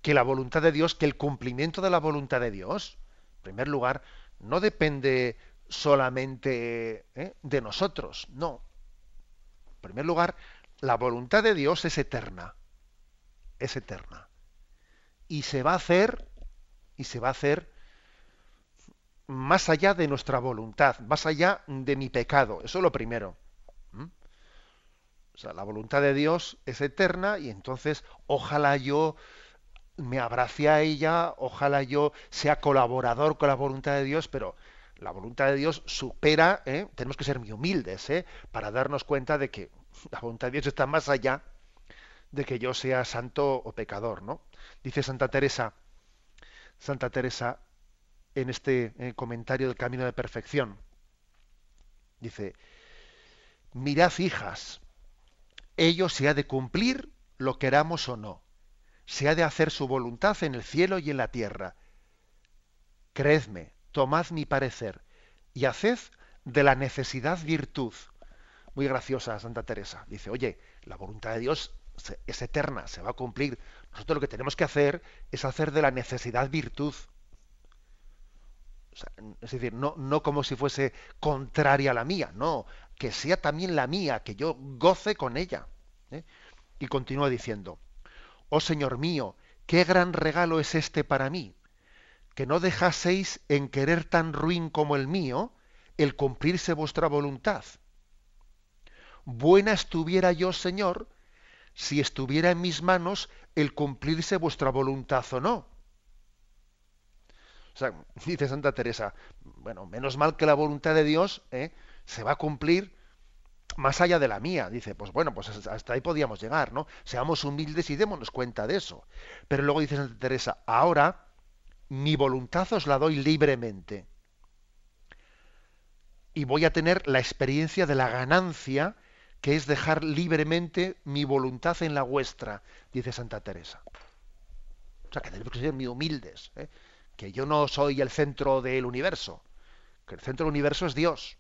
que la voluntad de Dios, que el cumplimiento de la voluntad de Dios, en primer lugar, no depende solamente ¿eh? de nosotros, no. En primer lugar, la voluntad de Dios es eterna, es eterna. Y se va a hacer, y se va a hacer más allá de nuestra voluntad, más allá de mi pecado. Eso es lo primero. O sea, la voluntad de Dios es eterna y entonces ojalá yo me abrace a ella, ojalá yo sea colaborador con la voluntad de Dios, pero la voluntad de Dios supera, ¿eh? tenemos que ser muy humildes, ¿eh? para darnos cuenta de que la voluntad de Dios está más allá de que yo sea santo o pecador, ¿no? Dice Santa Teresa, Santa Teresa en este eh, comentario del camino de perfección. Dice, mirad hijas, ello se ha de cumplir lo queramos o no se ha de hacer su voluntad en el cielo y en la tierra. Creedme, tomad mi parecer y haced de la necesidad virtud. Muy graciosa Santa Teresa. Dice, oye, la voluntad de Dios es eterna, se va a cumplir. Nosotros lo que tenemos que hacer es hacer de la necesidad virtud. es decir, no, no como si fuese contraria a la mía, no, que sea también la mía, que yo goce con ella. ¿eh? Y continúa diciendo, oh Señor mío, qué gran regalo es este para mí, que no dejaseis en querer tan ruin como el mío el cumplirse vuestra voluntad. Buena estuviera yo, Señor, si estuviera en mis manos el cumplirse vuestra voluntad o no. O sea, dice Santa Teresa, bueno, menos mal que la voluntad de Dios ¿eh? se va a cumplir más allá de la mía. Dice, pues bueno, pues hasta ahí podíamos llegar, ¿no? Seamos humildes y démonos cuenta de eso. Pero luego dice Santa Teresa, ahora mi voluntad os la doy libremente. Y voy a tener la experiencia de la ganancia que es dejar libremente mi voluntad en la vuestra, dice Santa Teresa. O sea, que tenemos que ser muy humildes, ¿eh? que yo no soy el centro del universo, que el centro del universo es Dios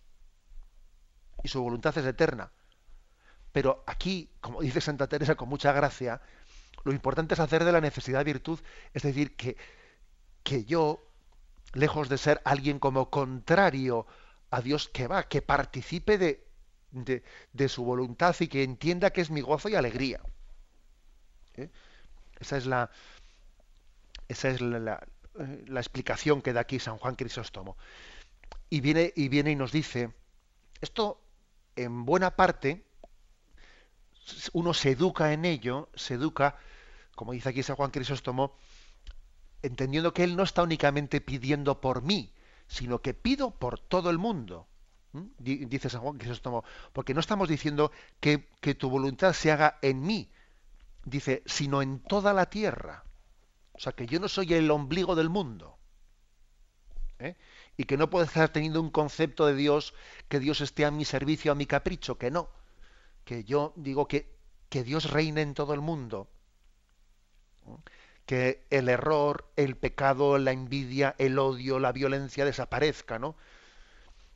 y su voluntad es eterna. Pero aquí, como dice Santa Teresa con mucha gracia, lo importante es hacer de la necesidad virtud, es decir, que, que yo, lejos de ser alguien como contrario a Dios que va, que participe de, de, su voluntad y que entienda que es mi gozo y alegría. ¿Eh? Esa es la esa es la, explicación que da aquí San Juan Crisóstomo. Y viene, y viene y nos dice, esto en buena parte uno se educa en ello, se educa, como dice aquí San Juan Crisóstomo, entendiendo que él no está únicamente pidiendo por mí, sino que pido por todo el mundo. Dice San Juan Crisóstomo, porque no estamos diciendo que, tu voluntad se haga en mí, dice, sino en toda la tierra. O sea, que yo no soy el ombligo del mundo. ¿eh? Y que no puedo estar teniendo un concepto de Dios, que Dios esté a mi servicio, a mi capricho, que no. Que yo digo que, que Dios reine en todo el mundo. Que el error, el pecado, la envidia, el odio, la violencia desaparezca, ¿no?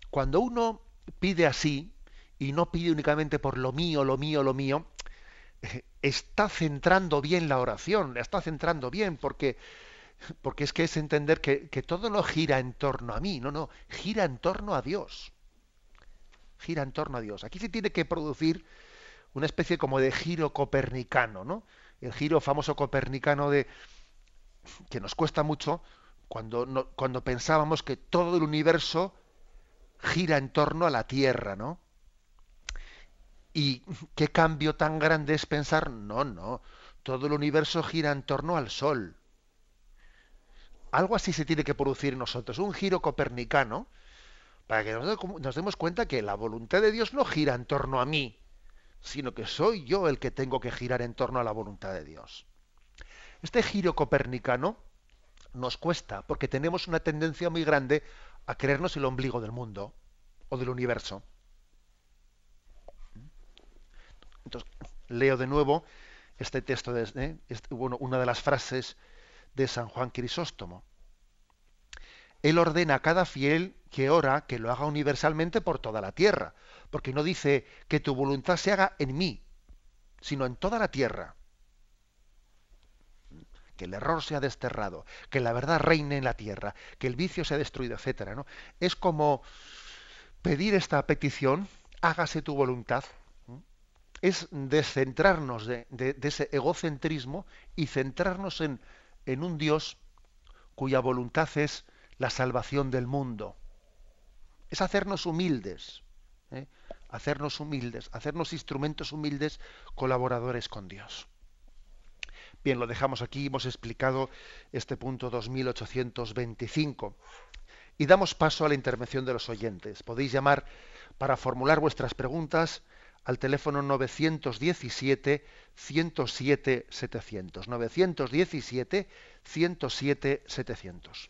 Cuando uno pide así, y no pide únicamente por lo mío, lo mío, lo mío, está centrando bien la oración, la está centrando bien, porque, porque es que es entender que, que, todo no gira en torno a mí, no, no, gira en torno a Dios. Gira en torno a Dios. Aquí se tiene que producir una especie como de giro copernicano, ¿no? El giro famoso copernicano de que nos cuesta mucho cuando, no, cuando pensábamos que todo el universo gira en torno a la Tierra, ¿no? Y qué cambio tan grande es pensar, no, no, todo el universo gira en torno al Sol. Algo así se tiene que producir en nosotros, un giro copernicano, para que nos demos cuenta que la voluntad de Dios no gira en torno a mí, sino que soy yo el que tengo que girar en torno a la voluntad de Dios. Este giro copernicano nos cuesta porque tenemos una tendencia muy grande a creernos el ombligo del mundo o del universo. Entonces, leo de nuevo este texto, de, ¿eh? este, bueno, una de las frases de San Juan Crisóstomo. Él ordena a cada fiel que ora que lo haga universalmente por toda la tierra, porque no dice que tu voluntad se haga en mí, sino en toda la tierra que el error sea desterrado, que la verdad reine en la tierra, que el vicio sea destruido, etcétera, ¿no? Es como pedir esta petición, hágase tu voluntad, es descentrarnos de, ese egocentrismo y centrarnos en, en, un Dios cuya voluntad es la salvación del mundo. Es hacernos humildes, ¿eh? hacernos humildes, hacernos instrumentos humildes, colaboradores con Dios. Bien, lo dejamos aquí, hemos explicado este punto 2825. Y damos paso a la intervención de los oyentes. Podéis llamar para formular vuestras preguntas al teléfono 917 107 700. 917 107 700.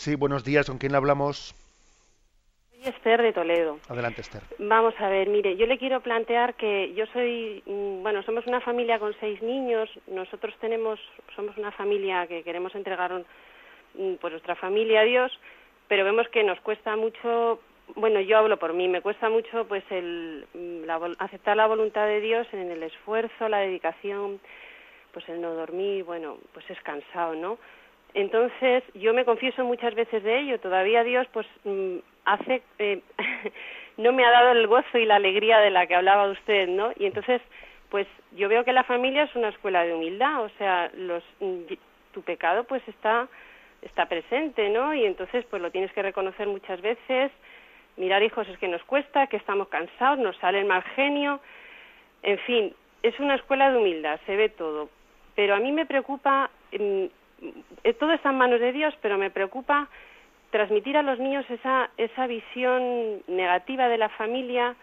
Sí, buenos días. ¿Con quién hablamos? Esther de Toledo. Adelante, Esther. Vamos a ver, mire, yo le quiero plantear que yo soy, mm, bueno, somos una familia con seis niños, nosotros tenemos, somos una familia que queremos entregar mm, pues nuestra familia a Dios, pero vemos que nos cuesta mucho, bueno, yo hablo por mí, me cuesta mucho pues el mm, aceptar la voluntad de Dios en el esfuerzo, la dedicación, pues el no dormir, bueno, pues es cansado, ¿no? Entonces, yo me confieso muchas veces de ello. Todavía Dios, pues, hace eh, no me ha dado el gozo y la alegría de la que hablaba usted, ¿no? Y entonces, pues yo veo que la familia es una escuela de humildad, o sea, los tu pecado pues está está presente, ¿no? Y entonces pues lo tienes que reconocer muchas veces. Mirar hijos es que nos cuesta, que estamos cansados, nos sale el mal genio. En fin, es una escuela de humildad, se ve todo. Pero a mí me preocupa, mm, todo está en manos de Dios, pero me preocupa transmitir a los niños esa, esa visión negativa de la familia,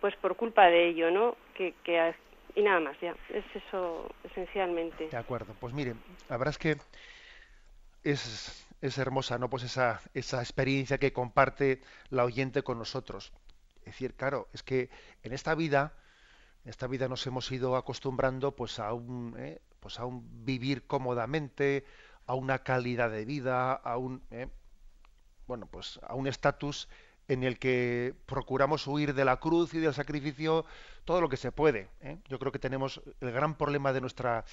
pues por culpa de ello, ¿no? Que, que, y nada más, ya, es eso esencialmente. De acuerdo, pues mire, la verdad es que es, es hermosa, ¿no? Pues esa, esa experiencia que comparte la oyente con nosotros. Es decir, claro, es que en esta vida, en esta vida nos hemos ido acostumbrando pues a un, ¿eh? Pues a un vivir cómodamente, a una calidad de vida, a un, ¿eh? bueno, pues a un estatus en el que procuramos huir de la cruz y del sacrificio todo lo que se puede. ¿eh? Yo creo que tenemos el gran problema de nuestra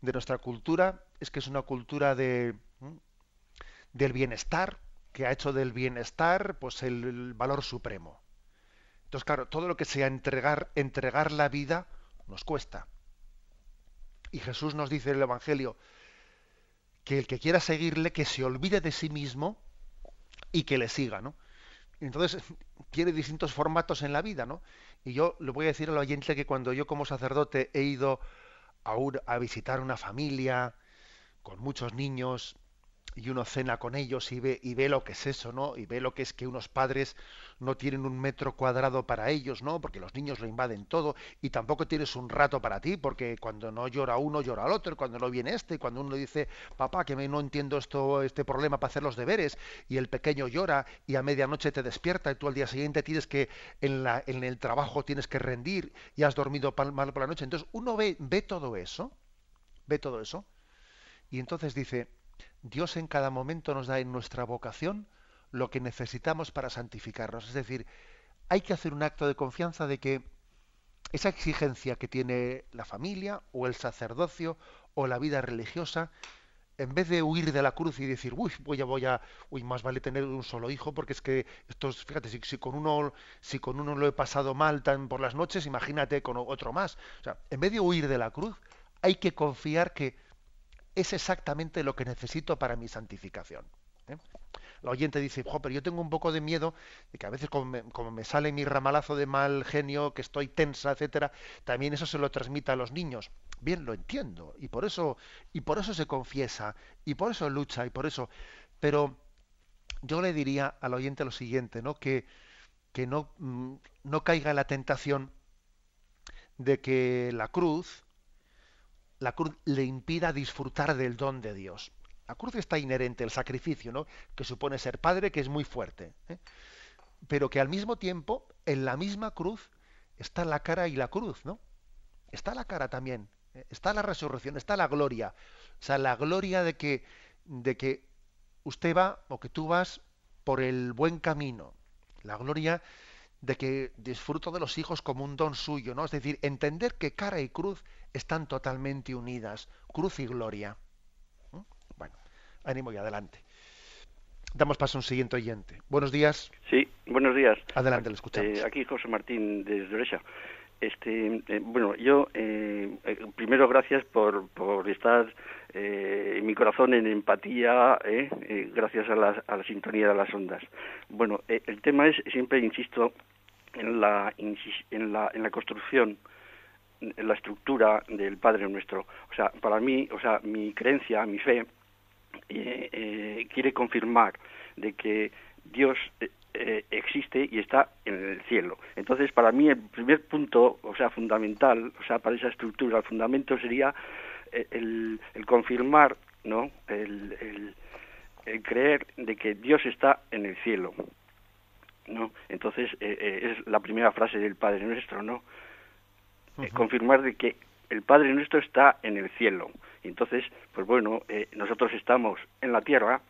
de nuestra cultura es que es una cultura de del bienestar que ha hecho del bienestar pues el, valor supremo. Entonces claro, todo lo que sea entregar entregar la vida nos cuesta. Y Jesús nos dice en el Evangelio que el que quiera seguirle que se olvide de sí mismo y que le siga, ¿no? Entonces, tiene distintos formatos en la vida, ¿no? Y yo le voy a decir al oyente que cuando yo como sacerdote he ido a, a visitar una familia con muchos niños, y uno cena con ellos y ve, y ve lo que es eso, ¿no? Y ve lo que es que unos padres no tienen un metro cuadrado para ellos, ¿no? Porque los niños lo invaden todo y tampoco tienes un rato para ti, porque cuando no llora uno, llora el otro, cuando no viene este, cuando uno dice, papá, que me, no entiendo esto, este problema para hacer los deberes, y el pequeño llora y a medianoche te despierta y tú al día siguiente tienes que, en, la, en el trabajo tienes que rendir y has dormido mal por la noche. Entonces uno ve, ve todo eso, ve todo eso, y entonces dice, Dios en cada momento nos da en nuestra vocación lo que necesitamos para santificarnos. Es decir, hay que hacer un acto de confianza de que esa exigencia que tiene la familia o el sacerdocio o la vida religiosa, en vez de huir de la cruz y decir, uy, voy a, voy a, uy, más vale tener un solo hijo, porque es que esto fíjate, si, si, con uno, si con uno lo he pasado mal tan por las noches, imagínate con otro más. O sea, en vez de huir de la cruz, hay que confiar que es exactamente lo que necesito para mi santificación. ¿eh? La oyente dice, jo, pero yo tengo un poco de miedo de que a veces como me, sale mi ramalazo de mal genio, que estoy tensa, etcétera, también eso se lo transmita a los niños. Bien, lo entiendo, y por eso, y por eso se confiesa, y por eso lucha, y por eso. Pero yo le diría al oyente lo siguiente, ¿no? Que, que no, mm, no caiga en la tentación de que la cruz la cruz le impida disfrutar del don de Dios. La cruz está inherente, el sacrificio, ¿no? que supone ser padre, que es muy fuerte. ¿eh? Pero que al mismo tiempo, en la misma cruz, está la cara y la cruz, ¿no? Está la cara también, ¿eh? está la resurrección, está la gloria. O sea, la gloria de que, de que usted va o que tú vas por el buen camino. La gloria de que disfruto de los hijos como un don suyo, ¿no? Es decir, entender que cara y cruz están totalmente unidas, cruz y gloria. ¿Mm? Bueno, ánimo y adelante. Damos paso a un siguiente oyente. Buenos días. Sí, buenos días. Adelante, le escuchamos. Eh, aquí José Martín desde Oreja. Este, eh, bueno, yo eh, primero gracias por, por estar en mi corazón en empatía, gracias a la, a la sintonía de las ondas. Bueno, el tema es, siempre insisto, en la, en la, en la construcción, en la estructura del Padre Nuestro. O sea, para mí, o sea, mi creencia, mi fe, quiere confirmar de que Dios eh, existe y está en el cielo. Entonces, para mí el primer punto, o sea, fundamental, o sea, para esa estructura, el fundamento sería eh, el, confirmar, ¿no? El, creer de que Dios está en el cielo, ¿no? Entonces, eh, es la primera frase del Padre Nuestro, ¿no? confirmar de que el Padre Nuestro está en el cielo. Entonces, pues bueno, nosotros estamos en la tierra,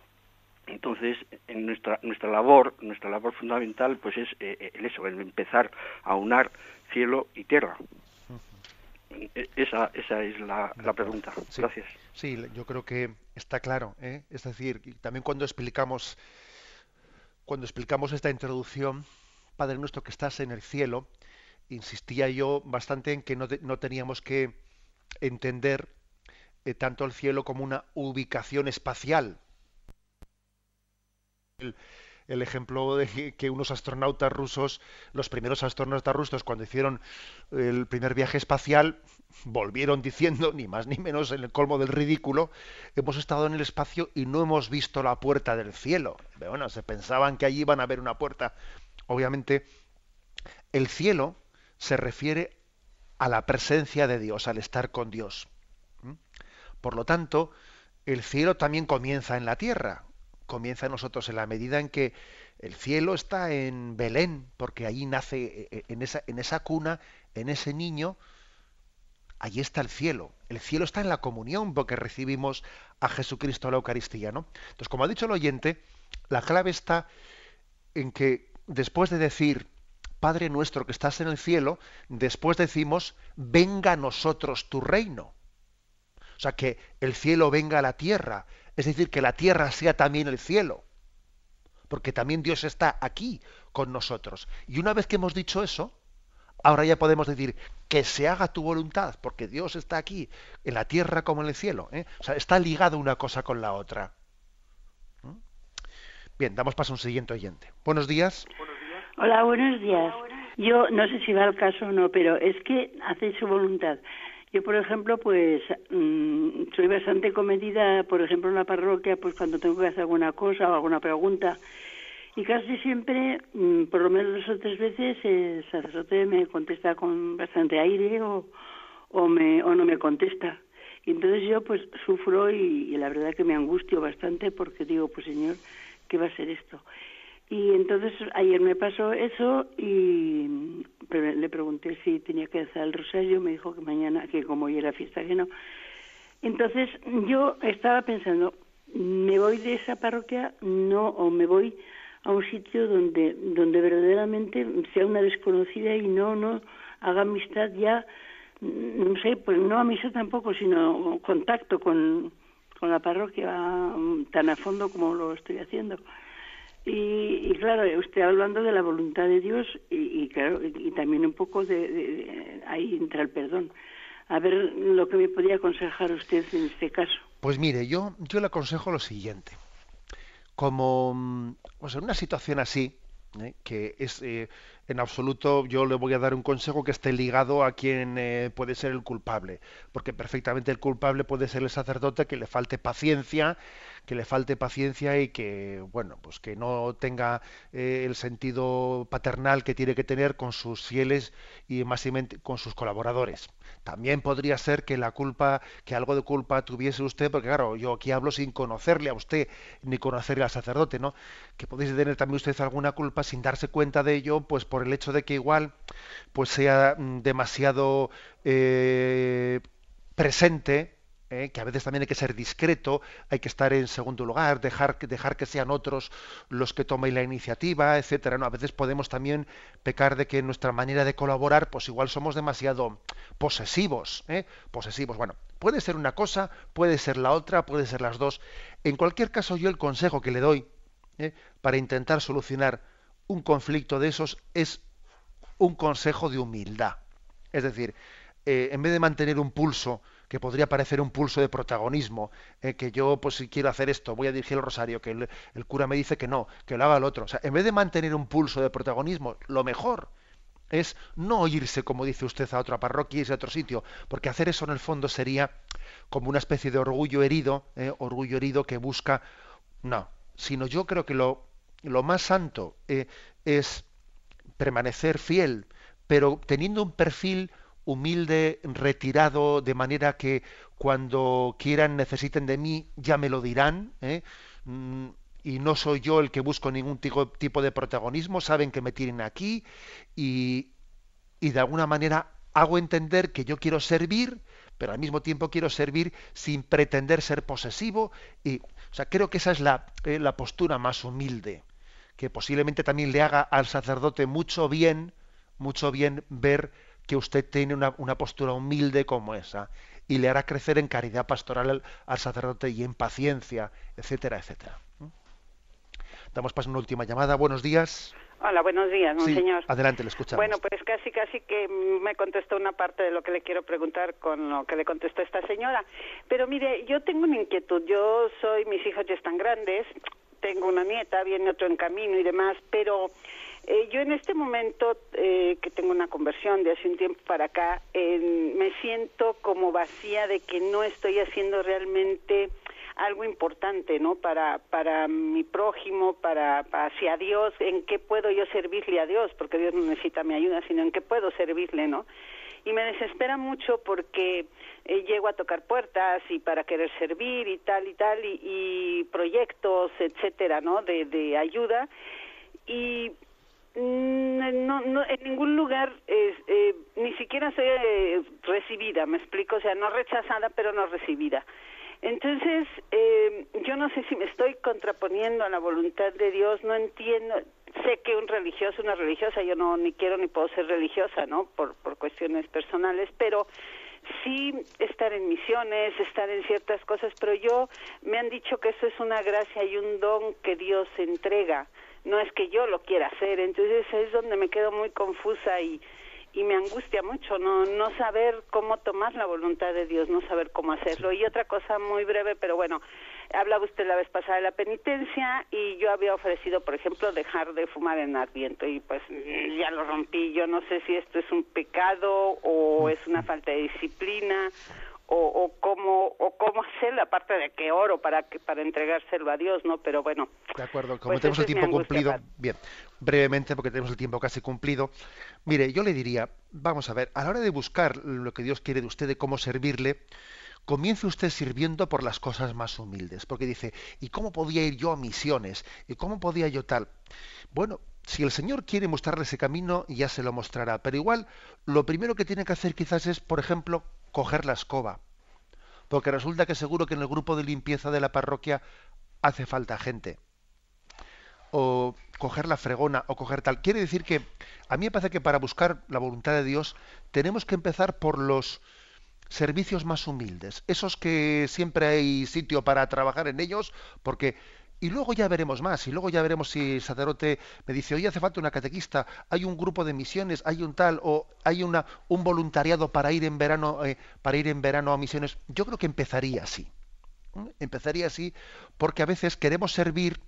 entonces, en nuestra, nuestra labor, nuestra labor fundamental, pues es eh, eh, el eso, el empezar a unar cielo y tierra. E, esa, esa es la, la pregunta. Gracias. Sí, yo creo que está claro. ¿eh? Es decir, también cuando explicamos, cuando explicamos esta introducción, Padre nuestro que estás en el cielo, insistía yo bastante en que no, no teníamos que entender tanto el cielo como una ubicación espacial, el, ejemplo de que unos astronautas rusos, los primeros astronautas rusos, cuando hicieron el primer viaje espacial, volvieron diciendo, ni más ni menos en el colmo del ridículo, hemos estado en el espacio y no hemos visto la puerta del cielo. bueno, se pensaban que allí iban a ver una puerta. Obviamente, el cielo se refiere a la presencia de Dios, al estar con Dios. Por lo tanto, el cielo también comienza en la tierra comienza en nosotros en la medida en que el cielo está en Belén, porque ahí nace, e, e, en esa, en esa cuna, en ese niño, allí está el cielo. El cielo está en la comunión, porque recibimos a Jesucristo a la Eucaristía, ¿no? Entonces, como ha dicho el oyente, la clave está en que después de decir, Padre nuestro que estás en el cielo, después decimos, venga a nosotros tu reino. O sea, que el cielo venga a la tierra, es decir, que la tierra sea también el cielo, porque también Dios está aquí con nosotros. Y una vez que hemos dicho eso, ahora ya podemos decir que se haga tu voluntad, porque Dios está aquí, en la tierra como en el cielo. ¿eh? O sea, está ligado una cosa con la otra. ¿Mm? Bien, damos paso a un siguiente oyente. Buenos días. Hola, buenos días. Yo no sé si va al caso o no, pero es que hace su voluntad. Yo, por ejemplo, pues mm, soy bastante comedida, por ejemplo, en la parroquia, pues cuando tengo que hacer alguna cosa o alguna pregunta. Y casi siempre, mm, por lo menos dos o tres veces, el sacerdote me contesta con bastante aire o, o, me, o no me contesta. Y entonces yo pues sufro y, y la verdad que me angustio bastante porque digo, pues Señor, ¿qué va a ser esto? Y entonces ayer me pasó eso y le pregunté si tenía que hacer el rosario, me dijo que mañana, que como hoy era fiesta, que no. Entonces yo estaba pensando, ¿me voy de esa parroquia? No, o me voy a un sitio donde, donde verdaderamente sea una desconocida y no, no haga amistad ya, no sé, pues no a misa tampoco, sino contacto con, con la parroquia tan a fondo como lo estoy haciendo. Y, claro, usted hablando de la voluntad de Dios y, claro, y, también un poco de, ahí entra el perdón. A ver lo que me podría aconsejar usted en este caso. Pues mire, yo, yo le aconsejo lo siguiente. Como pues en una situación así, ¿eh? que es eh, en absoluto, yo le voy a dar un consejo que esté ligado a quien eh, puede ser el culpable, porque perfectamente el culpable puede ser el sacerdote que le falte paciencia que le falte paciencia y que, bueno, pues que no tenga eh, el sentido paternal que tiene que tener con sus fieles y más con sus colaboradores. También podría ser que la culpa, que algo de culpa tuviese usted, porque claro, yo aquí hablo sin conocerle a usted ni conocerle al sacerdote, ¿no? Que podéis tener también usted alguna culpa sin darse cuenta de ello, pues por el hecho de que igual, pues sea mm, demasiado eh, presente ¿eh? que a veces también hay que ser discreto, hay que estar en segundo lugar, dejar, dejar que sean otros los que tomen la iniciativa, etcétera. ¿no? A veces podemos también pecar de que nuestra manera de colaborar, pues igual somos demasiado posesivos, ¿eh? posesivos. Bueno, puede ser una cosa, puede ser la otra, puede ser las dos. En cualquier caso, yo el consejo que le doy ¿eh? para intentar solucionar un conflicto de esos es un consejo de humildad. Es decir, en vez de mantener un pulso que podría parecer un pulso de protagonismo, eh, que yo, pues si quiero hacer esto, voy a dirigir el rosario, que el, cura me dice que no, que lo haga el otro. O sea, en vez de mantener un pulso de protagonismo, lo mejor es no irse, como dice usted, a otra parroquia y a otro sitio, porque hacer eso en el fondo sería como una especie de orgullo herido, eh, orgullo herido que busca, no, sino yo creo que lo, lo más santo eh, es permanecer fiel, pero teniendo un perfil humilde, retirado, de manera que cuando quieran, necesiten de mí, ya me lo dirán. ¿eh? Mm, y no soy yo el que busco ningún tipo de protagonismo, saben que me tienen aquí y, y de alguna manera hago entender que yo quiero servir, pero al mismo tiempo quiero servir sin pretender ser posesivo. Y, o sea, creo que esa es la, eh, la postura más humilde, que posiblemente también le haga al sacerdote mucho bien, mucho bien ver que usted tiene una, postura humilde como esa y le hará crecer en caridad pastoral al, sacerdote y en paciencia, etcétera, etcétera. Damos paso a una última llamada. Buenos días. Hola, buenos días, monseñor. adelante, le escuchamos. Bueno, pues casi, casi que me contestó una parte de lo que le quiero preguntar con lo que le contestó esta señora. Pero mire, yo tengo una inquietud. Yo soy, mis hijos ya están grandes, tengo una nieta, viene otro en camino y demás, pero eh, yo en este momento eh, que tengo una conversión de hace un tiempo para acá, me siento como vacía de que no estoy haciendo realmente algo importante, ¿no? Para para mi prójimo, para, hacia Dios, en qué puedo yo servirle a Dios, porque Dios no necesita mi ayuda, sino en qué puedo servirle, ¿no? Y me desespera mucho porque eh, llego a tocar puertas y para querer servir y tal y tal y, proyectos, etcétera, ¿no? De, ayuda y Mm, no, no, en ningún lugar eh, ni siquiera soy eh, recibida, me explico, o sea, no rechazada, pero no recibida. Entonces, eh, yo no sé si me estoy contraponiendo a la voluntad de Dios, no entiendo, sé que un religioso, una religiosa, yo no ni quiero ni puedo ser religiosa, ¿no? Por, por cuestiones personales, pero sí estar en misiones, estar en ciertas cosas, pero yo me han dicho que eso es una gracia y un don que Dios entrega no es que yo lo quiera hacer, entonces es donde me quedo muy confusa y, y me angustia mucho no no saber cómo tomar la voluntad de Dios, no saber cómo hacerlo. Y otra cosa muy breve, pero bueno, hablaba usted la vez pasada de la penitencia y yo había ofrecido, por ejemplo, dejar de fumar en Adviento y pues ya lo rompí. Yo no sé si esto es un pecado o es una falta de disciplina o, o cómo o cómo hacer la parte de que oro para que para entregárselo a Dios no pero bueno de acuerdo como pues tenemos el tiempo cumplido bien brevemente porque tenemos el tiempo casi cumplido. Mire yo le diría vamos a ver a la hora de buscar lo que Dios quiere de usted de cómo servirle comience usted sirviendo por las cosas más humildes porque dice y cómo podía ir yo a misiones y cómo podía yo tal bueno si el Señor quiere mostrarle ese camino, ya se lo mostrará. Pero igual, lo primero que tiene que hacer quizás es, por ejemplo, coger la escoba. Porque resulta que seguro que en el grupo de limpieza de la parroquia hace falta gente. O coger la fregona o coger tal. Quiere decir que a mí me parece que para buscar la voluntad de Dios tenemos que empezar por los servicios más humildes, esos que siempre hay sitio para trabajar en ellos, porque y luego ya veremos más, y luego ya veremos si el sacerdote me dice, oye, hace falta una catequista, hay un grupo de misiones, hay un tal, o hay una, un voluntariado para ir en verano, eh, para ir en verano a misiones. Yo creo que empezaría así. Empezaría así, porque a veces queremos servir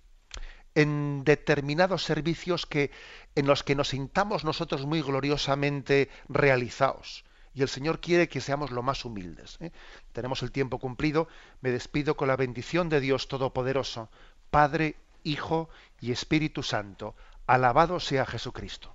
en determinados servicios que, en los que nos sintamos nosotros muy gloriosamente realizados. Y el Señor quiere que seamos lo más humildes. ¿eh? Tenemos el tiempo cumplido. Me despido con la bendición de Dios Todopoderoso, Padre, Hijo y Espíritu Santo. Alabado sea Jesucristo.